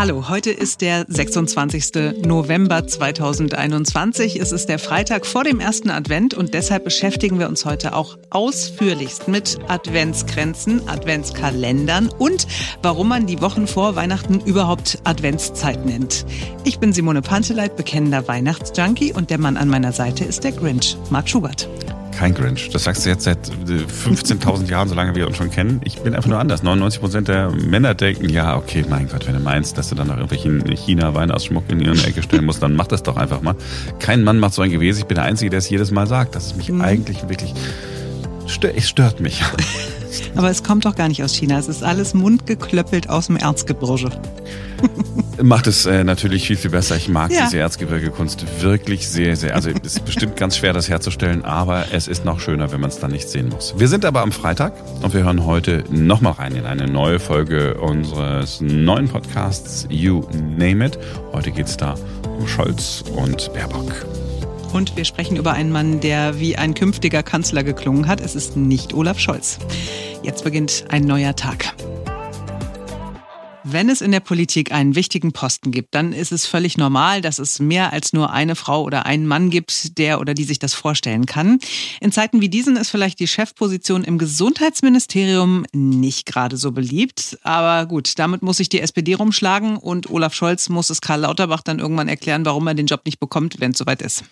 Hallo, heute ist der 26. November 2021. Es ist der Freitag vor dem ersten Advent und deshalb beschäftigen wir uns heute auch ausführlichst mit Adventsgrenzen, Adventskalendern und warum man die Wochen vor Weihnachten überhaupt Adventszeit nennt. Ich bin Simone Panteleit, bekennender Weihnachtsjunkie und der Mann an meiner Seite ist der Grinch, Marc Schubert kein Grinch. Das sagst du jetzt seit 15.000 Jahren, solange wir uns schon kennen. Ich bin einfach nur anders. 99 Prozent der Männer denken, ja, okay, mein Gott, wenn du meinst, dass du dann noch irgendwelchen China-Weihnachtsschmuck in ihre Ecke stellen musst, dann mach das doch einfach mal. Kein Mann macht so ein Gewesen. Ich bin der Einzige, der es jedes Mal sagt. Das ist mich mhm. eigentlich wirklich, es stört mich. Aber es kommt doch gar nicht aus China. Es ist alles mundgeklöppelt aus dem Erzgebirge. Macht es äh, natürlich viel, viel besser. Ich mag ja. diese Erzgebirge-Kunst wirklich sehr, sehr. Also es ist bestimmt ganz schwer, das herzustellen, aber es ist noch schöner, wenn man es dann nicht sehen muss. Wir sind aber am Freitag und wir hören heute nochmal rein in eine neue Folge unseres neuen Podcasts You Name It. Heute geht es da um Scholz und Baerbock. Und wir sprechen über einen Mann, der wie ein künftiger Kanzler geklungen hat. Es ist nicht Olaf Scholz. Jetzt beginnt ein neuer Tag. Wenn es in der Politik einen wichtigen Posten gibt, dann ist es völlig normal, dass es mehr als nur eine Frau oder einen Mann gibt, der oder die sich das vorstellen kann. In Zeiten wie diesen ist vielleicht die Chefposition im Gesundheitsministerium nicht gerade so beliebt. Aber gut, damit muss sich die SPD rumschlagen und Olaf Scholz muss es Karl Lauterbach dann irgendwann erklären, warum er den Job nicht bekommt, wenn es soweit ist.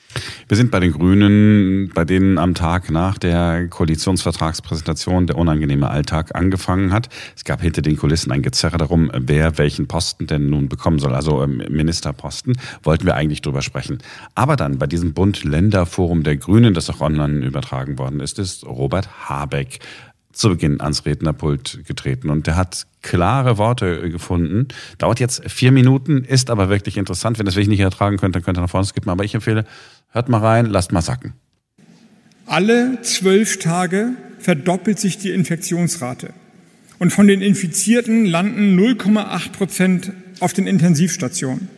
Wir sind bei den Grünen, bei denen am Tag nach der Koalitionsvertragspräsentation der unangenehme Alltag angefangen hat. Es gab hinter den Kulissen ein Gezerre darum, wer welchen Posten denn nun bekommen soll, also ähm, Ministerposten, wollten wir eigentlich drüber sprechen. Aber dann bei diesem Bund-Länder-Forum der Grünen, das auch online übertragen worden ist, ist Robert Habeck zu Beginn ans Rednerpult getreten und der hat klare Worte gefunden. Dauert jetzt vier Minuten, ist aber wirklich interessant. Wenn das wirklich nicht ertragen könnt, dann könnt ihr nach vorne skippen. Aber ich empfehle, hört mal rein, lasst mal sacken. Alle zwölf Tage verdoppelt sich die Infektionsrate und von den Infizierten landen 0,8 Prozent auf den Intensivstationen.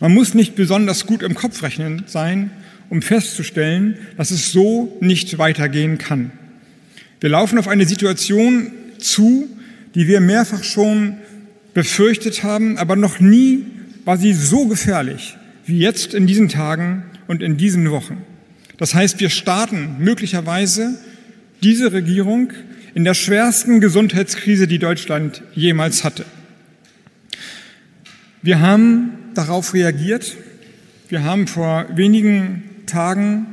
Man muss nicht besonders gut im Kopf rechnen sein, um festzustellen, dass es so nicht weitergehen kann. Wir laufen auf eine Situation zu, die wir mehrfach schon befürchtet haben, aber noch nie war sie so gefährlich wie jetzt in diesen Tagen und in diesen Wochen. Das heißt, wir starten möglicherweise diese Regierung in der schwersten Gesundheitskrise, die Deutschland jemals hatte. Wir haben darauf reagiert. Wir haben vor wenigen Tagen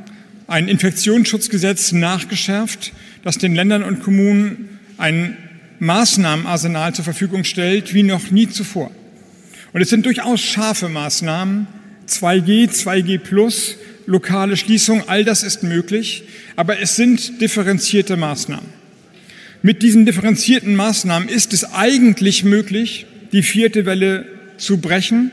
ein Infektionsschutzgesetz nachgeschärft, das den Ländern und Kommunen ein Maßnahmenarsenal zur Verfügung stellt, wie noch nie zuvor. Und es sind durchaus scharfe Maßnahmen, 2G, 2G plus, lokale Schließung, all das ist möglich, aber es sind differenzierte Maßnahmen. Mit diesen differenzierten Maßnahmen ist es eigentlich möglich, die vierte Welle zu brechen,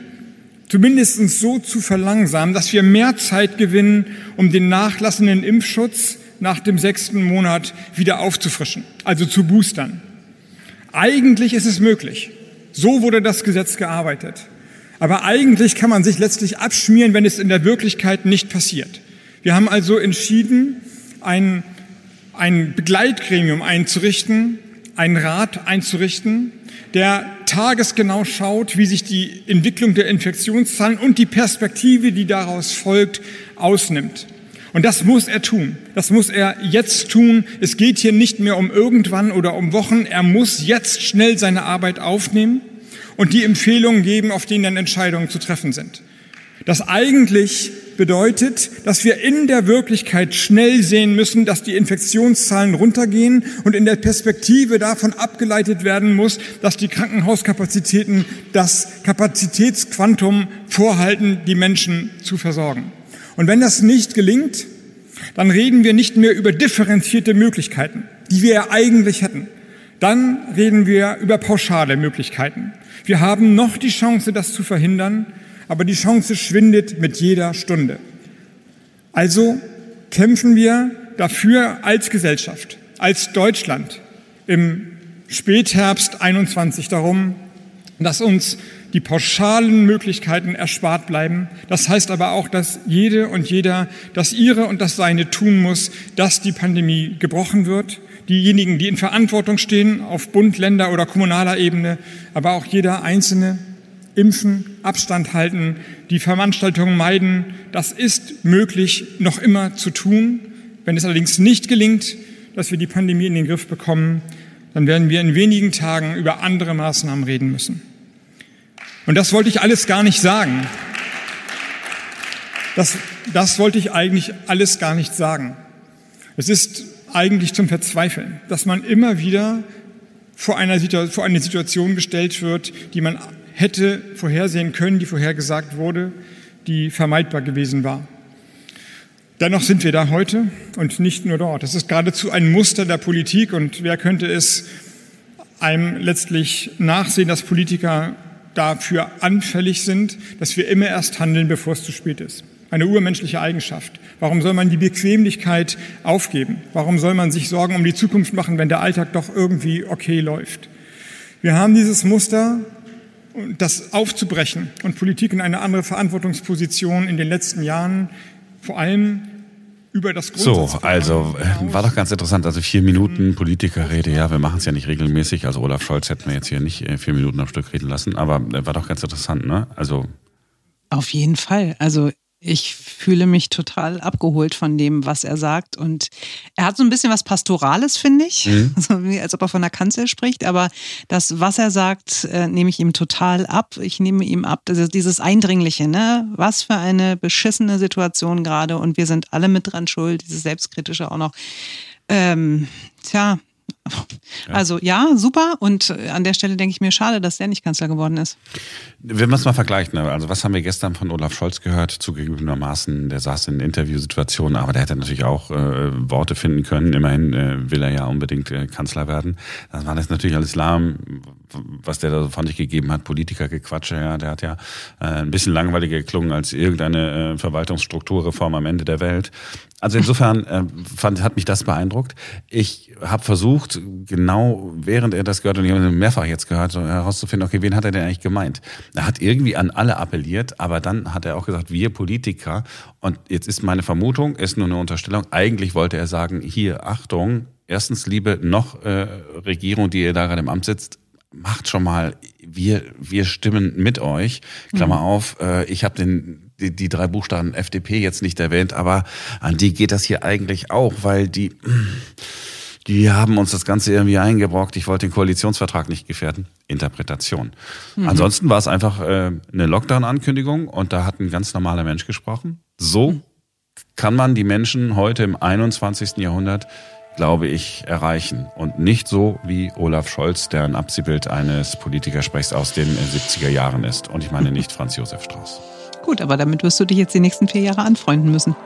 zumindest so zu verlangsamen, dass wir mehr Zeit gewinnen, um den nachlassenden Impfschutz nach dem sechsten Monat wieder aufzufrischen, also zu boostern. Eigentlich ist es möglich. So wurde das Gesetz gearbeitet. Aber eigentlich kann man sich letztlich abschmieren, wenn es in der Wirklichkeit nicht passiert. Wir haben also entschieden, ein ein Begleitgremium einzurichten, einen Rat einzurichten, der tagesgenau schaut, wie sich die Entwicklung der Infektionszahlen und die Perspektive, die daraus folgt, ausnimmt. Und das muss er tun. Das muss er jetzt tun. Es geht hier nicht mehr um irgendwann oder um Wochen. Er muss jetzt schnell seine Arbeit aufnehmen und die Empfehlungen geben, auf denen dann Entscheidungen zu treffen sind. Das eigentlich bedeutet, dass wir in der Wirklichkeit schnell sehen müssen, dass die Infektionszahlen runtergehen und in der Perspektive davon abgeleitet werden muss, dass die Krankenhauskapazitäten das Kapazitätsquantum vorhalten, die Menschen zu versorgen. Und wenn das nicht gelingt, dann reden wir nicht mehr über differenzierte Möglichkeiten, die wir ja eigentlich hätten. Dann reden wir über pauschale Möglichkeiten. Wir haben noch die Chance, das zu verhindern, aber die Chance schwindet mit jeder Stunde. Also kämpfen wir dafür als Gesellschaft, als Deutschland im Spätherbst 21 darum, dass uns die pauschalen Möglichkeiten erspart bleiben. Das heißt aber auch, dass jede und jeder das ihre und das seine tun muss, dass die Pandemie gebrochen wird. Diejenigen, die in Verantwortung stehen auf Bund, Länder oder kommunaler Ebene, aber auch jeder Einzelne Impfen, Abstand halten, die Veranstaltungen meiden. Das ist möglich, noch immer zu tun. Wenn es allerdings nicht gelingt, dass wir die Pandemie in den Griff bekommen, dann werden wir in wenigen Tagen über andere Maßnahmen reden müssen. Und das wollte ich alles gar nicht sagen. Das, das wollte ich eigentlich alles gar nicht sagen. Es ist eigentlich zum Verzweifeln, dass man immer wieder vor, einer vor eine Situation gestellt wird, die man hätte vorhersehen können, die vorhergesagt wurde, die vermeidbar gewesen war. Dennoch sind wir da heute und nicht nur dort. Das ist geradezu ein Muster der Politik und wer könnte es einem letztlich nachsehen, dass Politiker dafür anfällig sind, dass wir immer erst handeln, bevor es zu spät ist eine urmenschliche Eigenschaft. Warum soll man die Bequemlichkeit aufgeben? Warum soll man sich Sorgen um die Zukunft machen, wenn der Alltag doch irgendwie okay läuft? Wir haben dieses Muster, das aufzubrechen und Politik in eine andere Verantwortungsposition in den letzten Jahren, vor allem über das So, also äh, war doch ganz interessant. Also vier Minuten Politikerrede, ja, wir machen es ja nicht regelmäßig. Also Olaf Scholz hätten wir jetzt hier nicht äh, vier Minuten am Stück reden lassen, aber äh, war doch ganz interessant, ne? Also auf jeden Fall. Also ich fühle mich total abgeholt von dem, was er sagt. Und er hat so ein bisschen was Pastorales, finde ich. Mhm. So wie, als ob er von der Kanzel spricht. Aber das, was er sagt, äh, nehme ich ihm total ab. Ich nehme ihm ab, das ist dieses Eindringliche, ne? Was für eine beschissene Situation gerade. Und wir sind alle mit dran schuld, dieses Selbstkritische auch noch. Ähm, tja, also ja, super. Und äh, an der Stelle denke ich mir, schade, dass der nicht Kanzler geworden ist. Wenn wir es mal vergleichen, also was haben wir gestern von Olaf Scholz gehört? Zugegebenermaßen, der saß in Interviewsituationen, aber der hätte natürlich auch äh, Worte finden können. Immerhin äh, will er ja unbedingt äh, Kanzler werden. Das war das natürlich alles lahm, was der da fand ich gegeben hat. Politikergequatsche, ja, der hat ja äh, ein bisschen langweiliger geklungen als irgendeine äh, Verwaltungsstrukturreform am Ende der Welt. Also insofern äh, fand, hat mich das beeindruckt. Ich habe versucht, genau während er das gehört, und ich habe mehrfach jetzt gehört, so herauszufinden, okay, wen hat er denn eigentlich gemeint? Er hat irgendwie an alle appelliert, aber dann hat er auch gesagt, wir Politiker, und jetzt ist meine Vermutung, ist nur eine Unterstellung, eigentlich wollte er sagen, hier, Achtung, erstens, liebe noch äh, Regierung, die ihr da gerade im Amt sitzt, macht schon mal, wir, wir stimmen mit euch. Klammer mhm. auf, äh, ich habe den die, die drei Buchstaben FDP jetzt nicht erwähnt, aber an die geht das hier eigentlich auch, weil die, die haben uns das Ganze irgendwie eingebrockt. Ich wollte den Koalitionsvertrag nicht gefährden. Interpretation. Mhm. Ansonsten war es einfach äh, eine Lockdown-Ankündigung und da hat ein ganz normaler Mensch gesprochen. So mhm. kann man die Menschen heute im 21. Jahrhundert glaube ich, erreichen. Und nicht so wie Olaf Scholz, der ein Abziehbild eines Politikersprechs aus den 70er Jahren ist. Und ich meine nicht Franz Josef Strauß. Gut, aber damit wirst du dich jetzt die nächsten vier Jahre anfreunden müssen.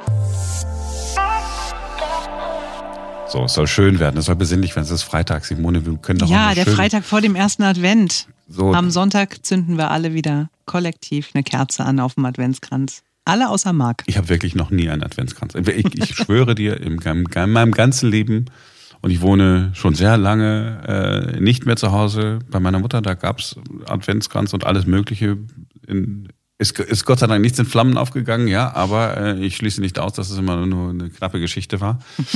So, es soll schön werden, es soll besinnlich werden. Es ist Freitag, Simone, wir können doch Ja, der schön. Freitag vor dem ersten Advent. So. Am Sonntag zünden wir alle wieder kollektiv eine Kerze an auf dem Adventskranz. Alle außer Marc. Ich habe wirklich noch nie einen Adventskranz. Ich, ich schwöre dir, in meinem ganzen Leben, und ich wohne schon sehr lange äh, nicht mehr zu Hause bei meiner Mutter, da gab es Adventskranz und alles Mögliche in, ist, ist Gott sei Dank nichts in Flammen aufgegangen, ja, aber äh, ich schließe nicht aus, dass es immer nur eine knappe Geschichte war.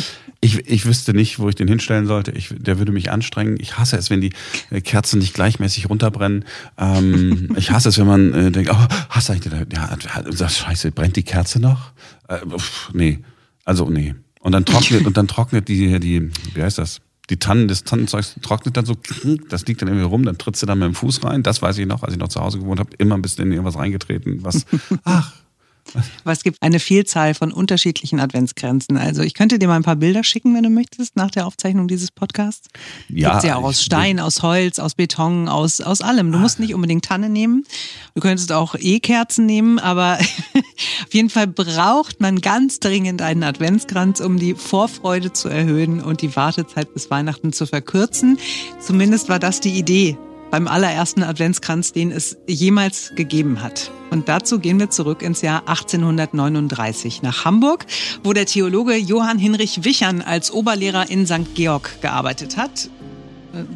Ich, ich wüsste nicht, wo ich den hinstellen sollte. Ich, der würde mich anstrengen. Ich hasse es, wenn die äh, Kerzen nicht gleichmäßig runterbrennen. Ähm, ich hasse es, wenn man äh, denkt, oh, hast du eigentlich, ja, das Scheiße, brennt die Kerze noch? Äh, pff, nee, also nee. Und dann trocknet und dann trocknet die, die, wie heißt das? Die Tannen, das Tannenzeug trocknet dann so, das liegt dann irgendwie rum, dann trittst du dann mit dem Fuß rein. Das weiß ich noch, als ich noch zu Hause gewohnt habe, immer ein bisschen in irgendwas reingetreten, was, ach, aber es gibt eine Vielzahl von unterschiedlichen Adventsgrenzen. Also ich könnte dir mal ein paar Bilder schicken, wenn du möchtest, nach der Aufzeichnung dieses Podcasts. Ja. Gibt's ja auch aus Stein, aus Holz, aus Beton, aus, aus allem. Du musst nicht unbedingt Tanne nehmen. Du könntest auch E-Kerzen nehmen, aber auf jeden Fall braucht man ganz dringend einen Adventskranz, um die Vorfreude zu erhöhen und die Wartezeit bis Weihnachten zu verkürzen. Zumindest war das die Idee beim allerersten Adventskranz, den es jemals gegeben hat. Und dazu gehen wir zurück ins Jahr 1839 nach Hamburg, wo der Theologe Johann Hinrich Wichern als Oberlehrer in St. Georg gearbeitet hat.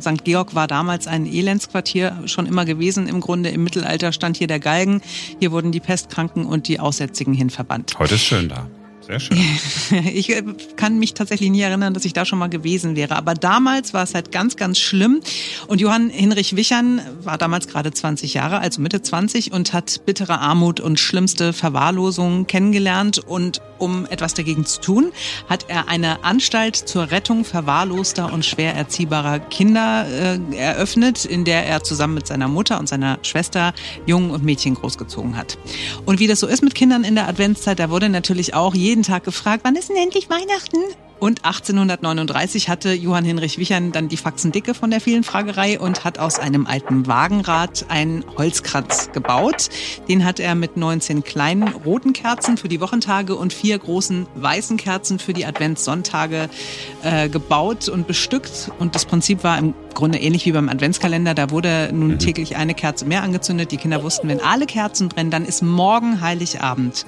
St. Georg war damals ein Elendsquartier schon immer gewesen. Im Grunde im Mittelalter stand hier der Galgen. Hier wurden die Pestkranken und die Aussätzigen hin verbannt. Heute ist schön da. Sehr schön. Ich äh, kann mich tatsächlich nie erinnern, dass ich da schon mal gewesen wäre. Aber damals war es halt ganz, ganz schlimm. Und Johann Hinrich Wichern war damals gerade 20 Jahre, also Mitte 20 und hat bittere Armut und schlimmste Verwahrlosung kennengelernt. Und um etwas dagegen zu tun, hat er eine Anstalt zur Rettung verwahrloster und schwer erziehbarer Kinder äh, eröffnet, in der er zusammen mit seiner Mutter und seiner Schwester Jungen und Mädchen großgezogen hat. Und wie das so ist mit Kindern in der Adventszeit, da wurde natürlich auch jeden Tag gefragt, wann ist denn endlich Weihnachten? Und 1839 hatte Johann Hinrich Wichern dann die Faxen dicke von der vielen Fragerei und hat aus einem alten Wagenrad einen Holzkranz gebaut. Den hat er mit 19 kleinen roten Kerzen für die Wochentage und vier großen weißen Kerzen für die Adventssonntage äh, gebaut und bestückt. Und das Prinzip war im Grunde ähnlich wie beim Adventskalender. Da wurde nun mhm. täglich eine Kerze mehr angezündet. Die Kinder wussten, wenn alle Kerzen brennen, dann ist morgen Heiligabend.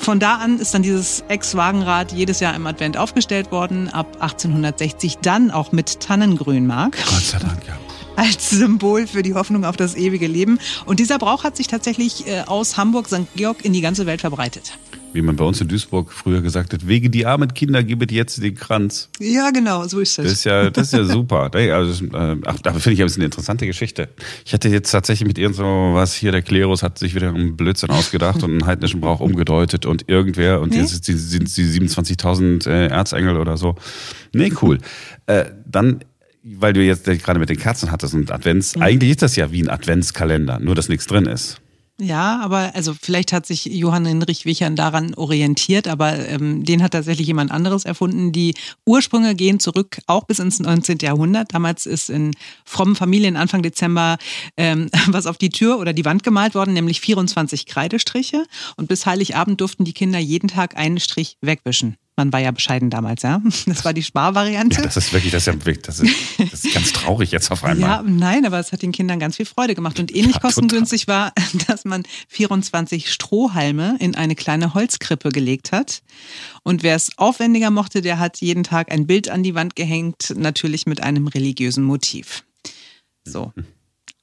Von da an ist dann dieses Ex-Wagenrad jedes Jahr im Advent aufgestellt worden, ab 1860 dann auch mit Tannengrünmark. Gott sei Dank, ja als Symbol für die Hoffnung auf das ewige Leben. Und dieser Brauch hat sich tatsächlich äh, aus Hamburg, St. Georg in die ganze Welt verbreitet wie man bei uns in Duisburg früher gesagt hat, wege die armen Kinder, gebe dir jetzt den Kranz. Ja, genau, so ist das. Das ist ja, das ist ja super. Also, äh, ach, da finde ich aber eine interessante Geschichte. Ich hatte jetzt tatsächlich mit irgend so was hier, der Klerus hat sich wieder einen Blödsinn ausgedacht und einen heidnischen Brauch umgedeutet und irgendwer, und nee? jetzt sind die 27.000 äh, Erzengel oder so. Nee, cool. Äh, dann weil du jetzt gerade mit den Kerzen hattest und Advents, mhm. eigentlich ist das ja wie ein Adventskalender, nur dass nichts drin ist. Ja, aber also vielleicht hat sich Johann Hinrich Wichern daran orientiert, aber ähm, den hat tatsächlich jemand anderes erfunden. Die Ursprünge gehen zurück auch bis ins 19. Jahrhundert. Damals ist in frommen Familien Anfang Dezember ähm, was auf die Tür oder die Wand gemalt worden, nämlich 24 Kreidestriche. Und bis Heiligabend durften die Kinder jeden Tag einen Strich wegwischen. Man war ja bescheiden damals, ja. Das war die Sparvariante. Ja, das ist wirklich, das ist, ja, das ist, das ist ganz traurig jetzt auf einmal. Ja, nein, aber es hat den Kindern ganz viel Freude gemacht. Und ähnlich ja, kostengünstig war, dass man 24 Strohhalme in eine kleine Holzkrippe gelegt hat. Und wer es aufwendiger mochte, der hat jeden Tag ein Bild an die Wand gehängt, natürlich mit einem religiösen Motiv. So.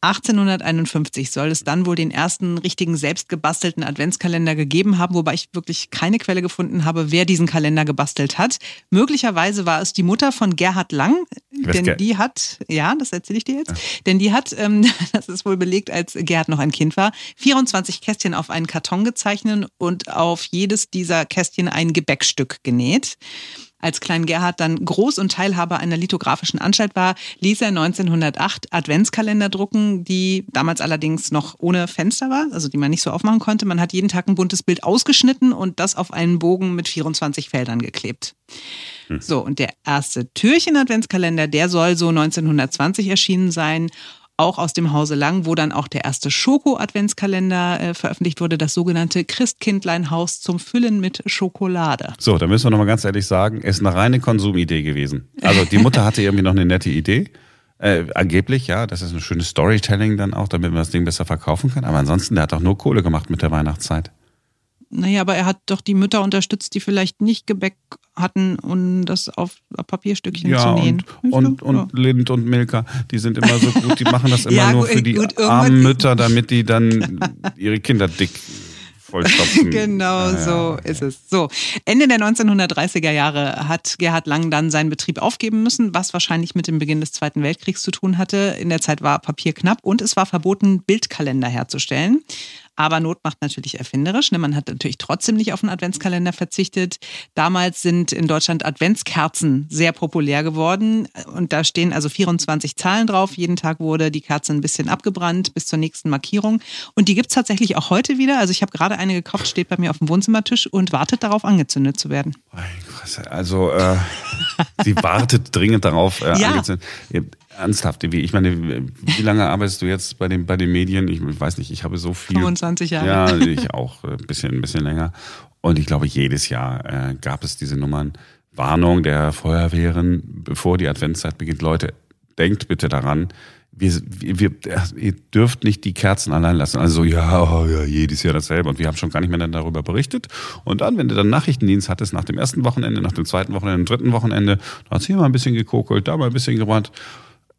1851 soll es dann wohl den ersten richtigen selbstgebastelten Adventskalender gegeben haben, wobei ich wirklich keine Quelle gefunden habe, wer diesen Kalender gebastelt hat. Möglicherweise war es die Mutter von Gerhard Lang, denn die hat, ja, das erzähle ich dir jetzt, ja. denn die hat, ähm, das ist wohl belegt, als Gerhard noch ein Kind war, 24 Kästchen auf einen Karton gezeichnet und auf jedes dieser Kästchen ein Gebäckstück genäht. Als Klein Gerhard dann Groß- und Teilhaber einer lithografischen Anstalt war, ließ er 1908 Adventskalender drucken, die damals allerdings noch ohne Fenster war, also die man nicht so aufmachen konnte. Man hat jeden Tag ein buntes Bild ausgeschnitten und das auf einen Bogen mit 24 Feldern geklebt. Hm. So, und der erste Türchen-Adventskalender, der soll so 1920 erschienen sein auch aus dem Hause Lang, wo dann auch der erste Schoko-Adventskalender äh, veröffentlicht wurde, das sogenannte Christkindleinhaus zum Füllen mit Schokolade. So, da müssen wir nochmal ganz ehrlich sagen, ist eine reine Konsumidee gewesen. Also die Mutter hatte irgendwie noch eine nette Idee. Äh, angeblich, ja, das ist ein schönes Storytelling dann auch, damit man das Ding besser verkaufen kann. Aber ansonsten, der hat auch nur Kohle gemacht mit der Weihnachtszeit. Naja, aber er hat doch die Mütter unterstützt, die vielleicht nicht Gebäck hatten, um das auf Papierstückchen ja, zu nähen. Und, und, und ja. Lind und Milka, die sind immer so gut, die machen das immer ja, nur für die gut, armen Mütter, damit die dann ihre Kinder dick vollstopfen. genau ja, so ist es. So, Ende der 1930er Jahre hat Gerhard Lang dann seinen Betrieb aufgeben müssen, was wahrscheinlich mit dem Beginn des Zweiten Weltkriegs zu tun hatte. In der Zeit war Papier knapp und es war verboten, Bildkalender herzustellen. Aber Not macht natürlich erfinderisch. Ne? Man hat natürlich trotzdem nicht auf einen Adventskalender verzichtet. Damals sind in Deutschland Adventskerzen sehr populär geworden. Und da stehen also 24 Zahlen drauf. Jeden Tag wurde die Kerze ein bisschen abgebrannt bis zur nächsten Markierung. Und die gibt es tatsächlich auch heute wieder. Also ich habe gerade eine gekauft, steht bei mir auf dem Wohnzimmertisch und wartet darauf, angezündet zu werden. Also äh, sie wartet dringend darauf, äh, ja. angezündet. Ernsthaft, ich meine, wie lange arbeitest du jetzt bei den, bei den Medien? Ich weiß nicht, ich habe so viel. 25 Jahre. Ja, ich auch, ein bisschen, ein bisschen länger. Und ich glaube, jedes Jahr äh, gab es diese Nummern. Warnung der Feuerwehren, bevor die Adventszeit beginnt. Leute, denkt bitte daran, wir, wir, ihr dürft nicht die Kerzen allein lassen. Also ja, oh, ja, jedes Jahr dasselbe. Und wir haben schon gar nicht mehr darüber berichtet. Und dann, wenn du dann Nachrichtendienst hattest, nach dem ersten Wochenende, nach dem zweiten Wochenende, dem dritten Wochenende, da hat hier mal ein bisschen gekokelt, da mal ein bisschen gebrannt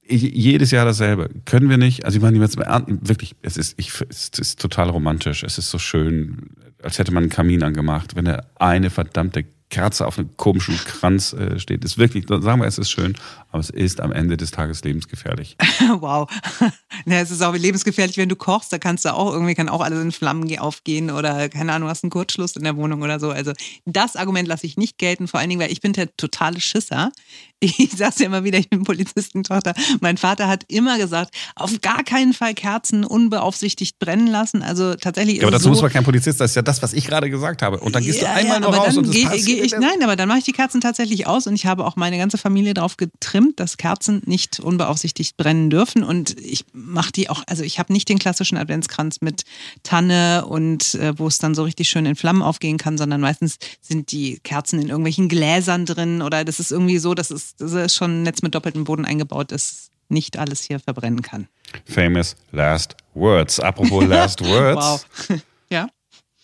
jedes Jahr dasselbe. Können wir nicht. Also ich meine, jetzt wirklich, es ist, ich, es ist total romantisch. Es ist so schön. als hätte man einen Kamin angemacht, wenn er eine verdammte Kerze auf einem komischen Kranz äh, steht. Ist wirklich, sagen wir, es ist schön, aber es ist am Ende des Tages lebensgefährlich. wow. Ja, es ist auch lebensgefährlich, wenn du kochst, da kannst du auch irgendwie kann auch alles in Flammen aufgehen oder keine Ahnung, hast einen Kurzschluss in der Wohnung oder so. Also das Argument lasse ich nicht gelten, vor allen Dingen, weil ich bin der totale Schisser. Ich sag's ja immer wieder, ich bin Polizistentochter. Mein Vater hat immer gesagt, auf gar keinen Fall Kerzen unbeaufsichtigt brennen lassen. Also tatsächlich. Ja, aber dazu so, muss man kein Polizist, das ist ja das, was ich gerade gesagt habe. Und dann gehst ja, du einmal ja, noch raus und das geh, geh ich, Nein, aber dann mache ich die Kerzen tatsächlich aus und ich habe auch meine ganze Familie darauf getrimmt, dass Kerzen nicht unbeaufsichtigt brennen dürfen. Und ich mache die auch, also ich habe nicht den klassischen Adventskranz mit Tanne und äh, wo es dann so richtig schön in Flammen aufgehen kann, sondern meistens sind die Kerzen in irgendwelchen Gläsern drin oder das ist irgendwie so, dass es das ist schon ein Netz mit doppeltem Boden eingebaut ist, nicht alles hier verbrennen kann. Famous Last Words. Apropos Last Words. wow. ja.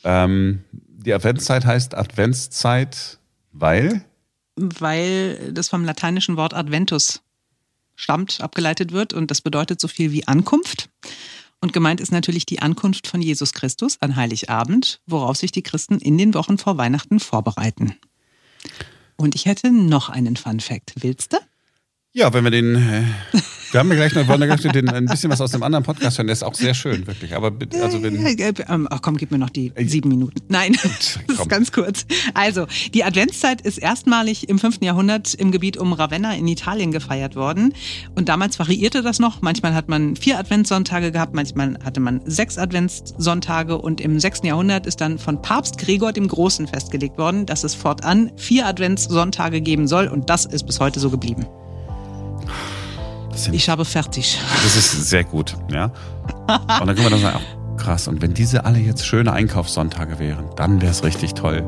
Ähm, die Adventszeit heißt Adventszeit, weil? Weil das vom lateinischen Wort Adventus stammt, abgeleitet wird und das bedeutet so viel wie Ankunft. Und gemeint ist natürlich die Ankunft von Jesus Christus an Heiligabend, worauf sich die Christen in den Wochen vor Weihnachten vorbereiten. Und ich hätte noch einen Fun Fact. Willst du? Ja, wenn wir den. Äh, wir haben ja gleich noch, wollen wir gleich den, ein bisschen was aus dem anderen Podcast hören. Der ist auch sehr schön, wirklich. Aber also wenn. Ähm, ach komm, gib mir noch die sieben Minuten. Nein, das ist ganz kurz. Also, die Adventszeit ist erstmalig im 5. Jahrhundert im Gebiet um Ravenna in Italien gefeiert worden. Und damals variierte das noch. Manchmal hat man vier Adventssonntage gehabt, manchmal hatte man sechs Adventssonntage. Und im 6. Jahrhundert ist dann von Papst Gregor dem Großen festgelegt worden, dass es fortan vier Adventssonntage geben soll. Und das ist bis heute so geblieben. Ich habe fertig. Das ist sehr gut, ja. Und dann können wir dann sagen, oh, krass, und wenn diese alle jetzt schöne Einkaufssonntage wären, dann wäre es richtig toll.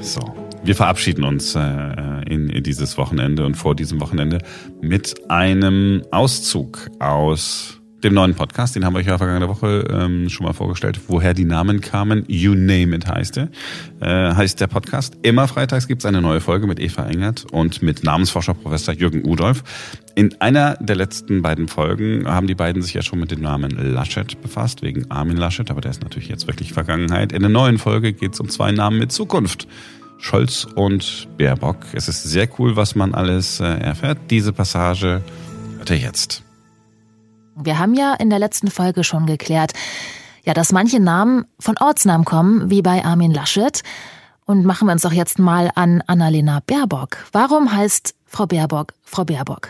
So, wir verabschieden uns äh, in, in dieses Wochenende und vor diesem Wochenende mit einem Auszug aus dem neuen Podcast, den haben wir euch ja vergangene Woche ähm, schon mal vorgestellt, woher die Namen kamen. You Name It heißt er, äh, heißt der Podcast. Immer freitags gibt's eine neue Folge mit Eva Engert und mit Namensforscher Professor Jürgen Udolf. In einer der letzten beiden Folgen haben die beiden sich ja schon mit dem Namen Laschet befasst, wegen Armin Laschet, aber der ist natürlich jetzt wirklich Vergangenheit. In der neuen Folge geht's um zwei Namen mit Zukunft. Scholz und Baerbock. Es ist sehr cool, was man alles äh, erfährt. Diese Passage hört ihr jetzt. Wir haben ja in der letzten Folge schon geklärt, ja, dass manche Namen von Ortsnamen kommen, wie bei Armin Laschet. Und machen wir uns doch jetzt mal an Annalena Baerbock. Warum heißt Frau Baerbock Frau Baerbock?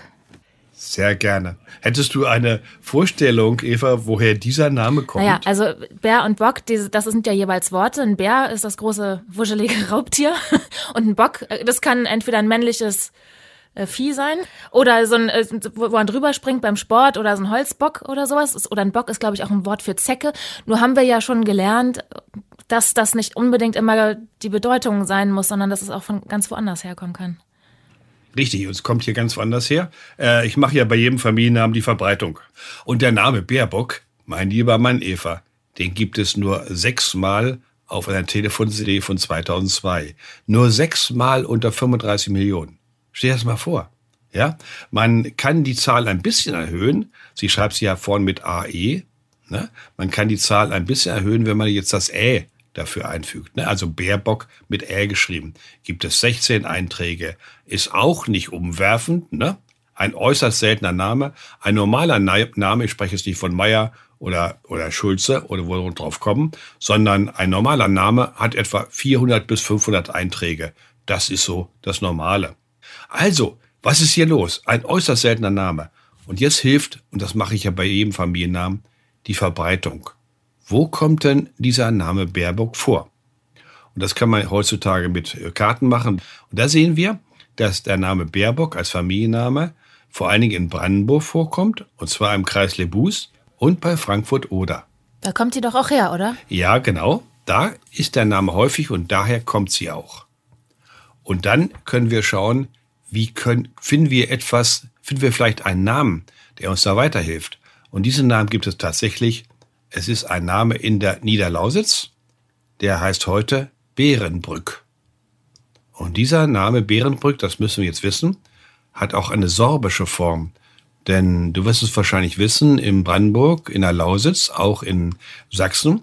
Sehr gerne. Hättest du eine Vorstellung, Eva, woher dieser Name kommt? Naja, also Bär und Bock, das sind ja jeweils Worte. Ein Bär ist das große, wuschelige Raubtier. Und ein Bock, äh, das kann entweder ein männliches äh, Vieh sein. Oder so ein, äh, wo man drüber springt beim Sport oder so ein Holzbock oder sowas. Oder ein Bock ist, glaube ich, auch ein Wort für Zecke. Nur haben wir ja schon gelernt, dass das nicht unbedingt immer die Bedeutung sein muss, sondern dass es auch von ganz woanders herkommen kann. Richtig, und es kommt hier ganz woanders her. Äh, ich mache ja bei jedem Familiennamen die Verbreitung. Und der Name Bärbock, mein lieber Mann Eva, den gibt es nur sechsmal auf einer Telefon-CD von 2002. Nur sechsmal unter 35 Millionen. Stell dir das mal vor. Ja, man kann die Zahl ein bisschen erhöhen. Sie schreibt sie ja vorne mit AE. Ne? Man kann die Zahl ein bisschen erhöhen, wenn man jetzt das Ä dafür einfügt. Ne? Also Bärbock mit Ä geschrieben. Gibt es 16 Einträge. Ist auch nicht umwerfend. Ne? Ein äußerst seltener Name. Ein normaler Name, ich spreche jetzt nicht von Meier oder, oder Schulze oder wo wir drauf kommen, sondern ein normaler Name hat etwa 400 bis 500 Einträge. Das ist so das Normale. Also, was ist hier los? Ein äußerst seltener Name. Und jetzt hilft, und das mache ich ja bei jedem Familiennamen, die Verbreitung. Wo kommt denn dieser Name Baerbock vor? Und das kann man heutzutage mit äh, Karten machen. Und da sehen wir, dass der Name Baerbock als Familienname vor allen Dingen in Brandenburg vorkommt, und zwar im Kreis Lebus und bei Frankfurt-Oder. Da kommt sie doch auch her, oder? Ja, genau. Da ist der Name häufig und daher kommt sie auch. Und dann können wir schauen, wie können, finden wir etwas, finden wir vielleicht einen Namen, der uns da weiterhilft. Und diesen Namen gibt es tatsächlich. Es ist ein Name in der Niederlausitz, der heißt heute Bärenbrück. Und dieser Name Bärenbrück, das müssen wir jetzt wissen, hat auch eine sorbische Form. Denn du wirst es wahrscheinlich wissen, in Brandenburg, in der Lausitz, auch in Sachsen,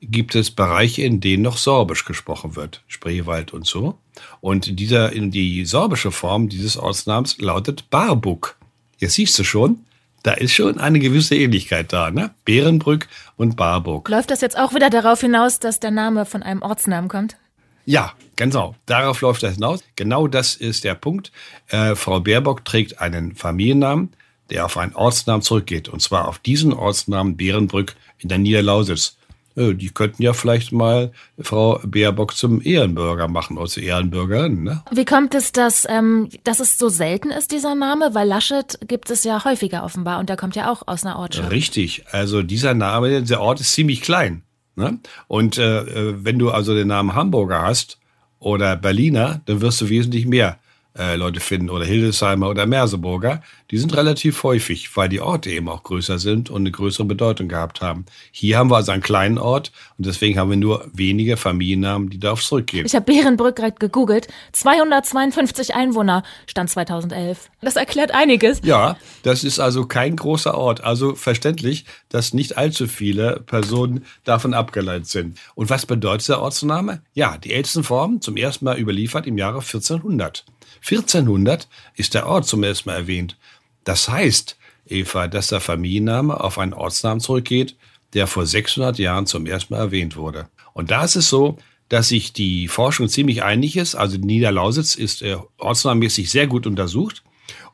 gibt es Bereiche, in denen noch Sorbisch gesprochen wird, Spreewald und so. Und dieser, die sorbische Form dieses Ortsnamens lautet Barbuk. Jetzt siehst du schon, da ist schon eine gewisse Ähnlichkeit da, ne? Bärenbrück und Barburg. Läuft das jetzt auch wieder darauf hinaus, dass der Name von einem Ortsnamen kommt? Ja, genau. Darauf läuft das hinaus. Genau das ist der Punkt. Äh, Frau Baerbock trägt einen Familiennamen, der auf einen Ortsnamen zurückgeht. Und zwar auf diesen Ortsnamen Bärenbrück in der Niederlausitz. Äh, die könnten ja vielleicht mal Frau Baerbock zum Ehrenbürger machen oder zur Ehrenbürgerin. Ne? Wie kommt es, dass, ähm, dass es so selten ist, dieser Name? Weil Laschet gibt es ja häufiger offenbar und der kommt ja auch aus einer Ortschaft. Richtig, also dieser Name, der Ort ist ziemlich klein. Ne? Und äh, äh wenn du also den Namen Hamburger hast oder Berliner, dann wirst du wesentlich mehr äh, Leute finden oder Hildesheimer oder Merseburger, die sind relativ häufig, weil die Orte eben auch größer sind und eine größere Bedeutung gehabt haben. Hier haben wir also einen kleinen Ort und deswegen haben wir nur wenige Familiennamen, die darauf zurückgehen. Ich habe Bärenbrück gerade gegoogelt. 252 Einwohner stand 2011. Das erklärt einiges. Ja, das ist also kein großer Ort. Also verständlich, dass nicht allzu viele Personen davon abgeleitet sind. Und was bedeutet der Ortsname? Ja, die ältesten Formen zum ersten Mal überliefert im Jahre 1400. 1400 ist der Ort zum ersten Mal erwähnt. Das heißt, Eva, dass der Familienname auf einen Ortsnamen zurückgeht, der vor 600 Jahren zum ersten Mal erwähnt wurde. Und da ist es so, dass sich die Forschung ziemlich einig ist. Also Niederlausitz ist äh, ortsnamenmäßig sehr gut untersucht.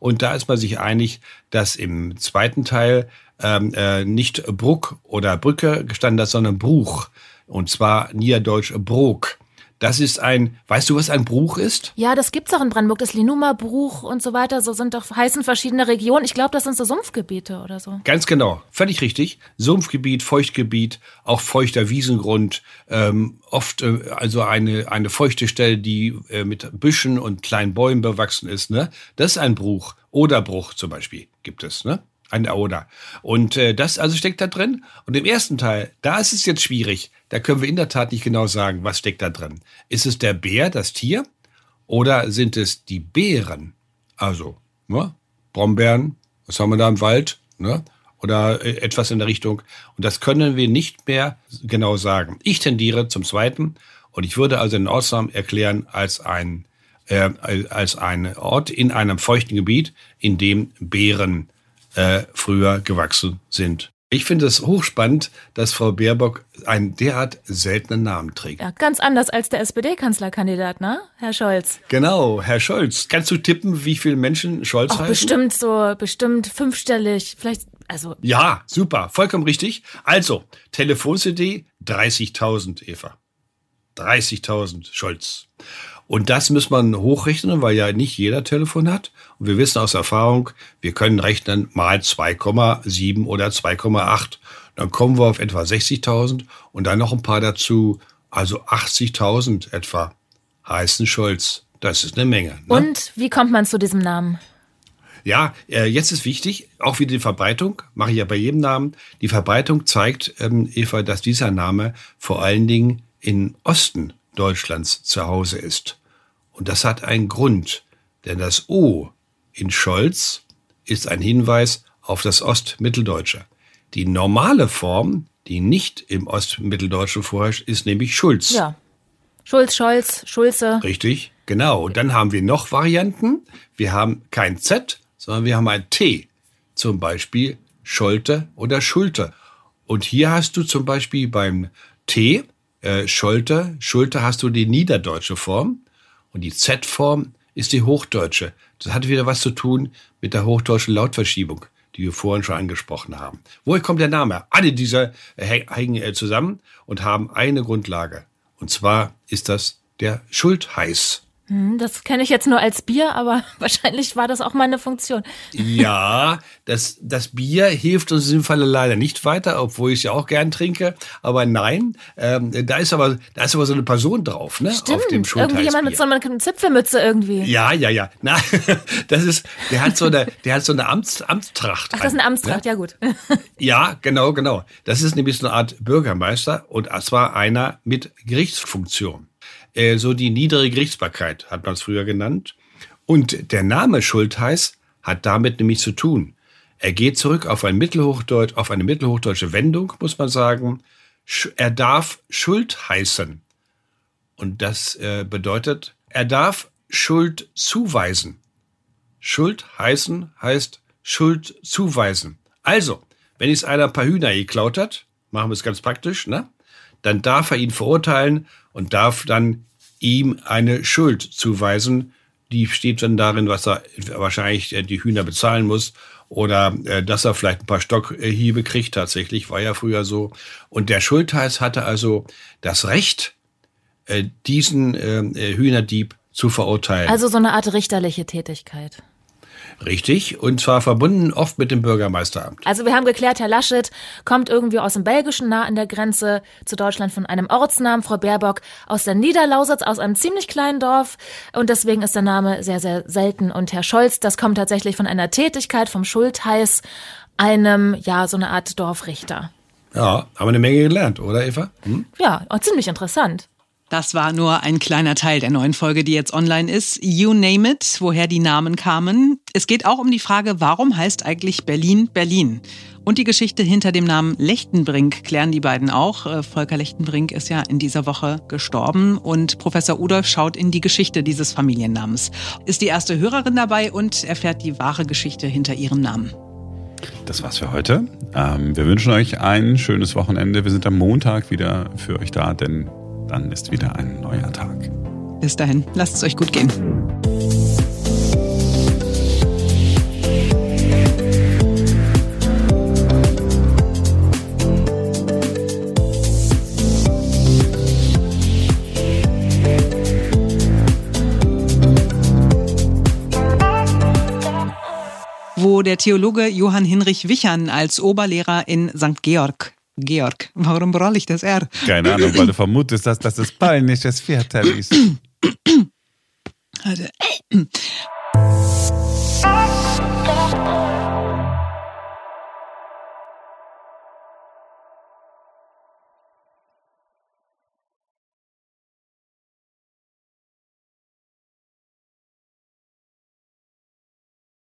Und da ist man sich einig, dass im zweiten Teil ähm, äh, nicht Bruck oder Brücke gestanden hat, sondern Bruch. Und zwar Niederdeutsch Brok. Das ist ein, weißt du, was ein Bruch ist? Ja, das gibt's auch in Brandenburg, das Linuma Bruch und so weiter. So sind doch heißen verschiedene Regionen. Ich glaube, das sind so Sumpfgebiete oder so. Ganz genau, völlig richtig. Sumpfgebiet, Feuchtgebiet, auch feuchter Wiesengrund, ähm, oft äh, also eine eine feuchte Stelle, die äh, mit Büschen und kleinen Bäumen bewachsen ist. Ne, das ist ein Bruch. Oder Bruch zum Beispiel gibt es. Ne? Ein Oder. Und äh, das also steckt da drin. Und im ersten Teil, da ist es jetzt schwierig. Da können wir in der Tat nicht genau sagen, was steckt da drin. Ist es der Bär, das Tier? Oder sind es die Beeren? Also, ne? Brombeeren, was haben wir da im Wald? Ne? Oder äh, etwas in der Richtung. Und das können wir nicht mehr genau sagen. Ich tendiere zum zweiten. Und ich würde also den Ortsnamen erklären als ein, äh, als ein Ort in einem feuchten Gebiet, in dem Beeren äh, früher gewachsen sind. Ich finde es hochspannend, dass Frau Baerbock einen derart seltenen Namen trägt. Ja, ganz anders als der SPD-Kanzlerkandidat, ne, Herr Scholz? Genau, Herr Scholz. Kannst du tippen, wie viele Menschen Scholz Auch heißen? bestimmt so, bestimmt fünfstellig, vielleicht, also. Ja, super, vollkommen richtig. Also, Telefon-CD 30.000, Eva. 30.000 Scholz. Und das muss man hochrechnen, weil ja nicht jeder Telefon hat. Und wir wissen aus Erfahrung, wir können rechnen mal 2,7 oder 2,8. Dann kommen wir auf etwa 60.000 und dann noch ein paar dazu. Also 80.000 etwa heißen Scholz. Das ist eine Menge. Ne? Und wie kommt man zu diesem Namen? Ja, äh, jetzt ist wichtig, auch wieder die Verbreitung, mache ich ja bei jedem Namen. Die Verbreitung zeigt, ähm, Eva, dass dieser Name vor allen Dingen in Osten Deutschlands zu Hause ist. Und das hat einen Grund, denn das O in Scholz ist ein Hinweis auf das Ostmitteldeutsche. Die normale Form, die nicht im Ostmitteldeutschen vorherrscht, ist nämlich Schulz. Ja. Schulz, Scholz, Schulze. Richtig, genau. Und dann haben wir noch Varianten. Wir haben kein Z, sondern wir haben ein T. Zum Beispiel Scholte oder Schulte. Und hier hast du zum Beispiel beim T äh, Scholte, Schulte hast du die niederdeutsche Form und die Z-Form ist die hochdeutsche. Das hat wieder was zu tun mit der hochdeutschen Lautverschiebung, die wir vorhin schon angesprochen haben. Woher kommt der Name? Alle diese hängen äh, zusammen und haben eine Grundlage. Und zwar ist das der Schultheiß. Hm, das kenne ich jetzt nur als Bier, aber wahrscheinlich war das auch meine Funktion. Ja, das, das Bier hilft uns in diesem Falle leider nicht weiter, obwohl ich es ja auch gern trinke. Aber nein, ähm, da ist aber da ist aber so eine Person drauf, ne? Stimmt, auf dem irgendwie jemand mit so einer Zipfelmütze irgendwie. Ja, ja, ja. Na, das ist, der hat so eine, der hat so eine Amts, Amtstracht. Ach, das ist eine Amtstracht, ne? ja gut. Ja, genau, genau. Das ist nämlich so eine Art Bürgermeister und es war einer mit Gerichtsfunktion. Äh, so die niedere Gerichtsbarkeit, hat man es früher genannt. Und der Name Schultheiß hat damit nämlich zu tun. Er geht zurück auf ein Mittelhochdeutsch, auf eine mittelhochdeutsche Wendung, muss man sagen. Er darf Schuld heißen. Und das äh, bedeutet, er darf Schuld zuweisen. Schuld heißen heißt Schuld zuweisen. Also, wenn es einer ein paar Hühner geklaut hat, machen wir es ganz praktisch, ne? Dann darf er ihn verurteilen und darf dann ihm eine Schuld zuweisen. Die steht dann darin, was er wahrscheinlich äh, die Hühner bezahlen muss oder äh, dass er vielleicht ein paar Stockhiebe kriegt. Tatsächlich war ja früher so. Und der Schultheiß hatte also das Recht, äh, diesen Hühnerdieb zu verurteilen. Also so eine Art richterliche Tätigkeit. Richtig, und zwar verbunden oft mit dem Bürgermeisteramt. Also wir haben geklärt, Herr Laschet kommt irgendwie aus dem Belgischen nah an der Grenze zu Deutschland von einem Ortsnamen, Frau Baerbock aus der Niederlausitz, aus einem ziemlich kleinen Dorf und deswegen ist der Name sehr, sehr selten. Und Herr Scholz, das kommt tatsächlich von einer Tätigkeit vom Schultheiß, einem, ja, so eine Art Dorfrichter. Ja, haben wir eine Menge gelernt, oder Eva? Hm? Ja, ziemlich interessant. Das war nur ein kleiner Teil der neuen Folge, die jetzt online ist. You name it, woher die Namen kamen. Es geht auch um die Frage, warum heißt eigentlich Berlin Berlin? Und die Geschichte hinter dem Namen Lechtenbrink klären die beiden auch. Äh, Volker Lechtenbrink ist ja in dieser Woche gestorben und Professor Udolf schaut in die Geschichte dieses Familiennamens. Ist die erste Hörerin dabei und erfährt die wahre Geschichte hinter ihrem Namen. Das war's für heute. Ähm, wir wünschen euch ein schönes Wochenende. Wir sind am Montag wieder für euch da, denn dann ist wieder ein neuer Tag. Bis dahin, lasst es euch gut gehen. wo der Theologe Johann Hinrich Wichern als Oberlehrer in St. Georg Georg. Warum rolle ich das R? Keine Ahnung, weil du vermutest, dass das das polnisches Viertel ist. Also.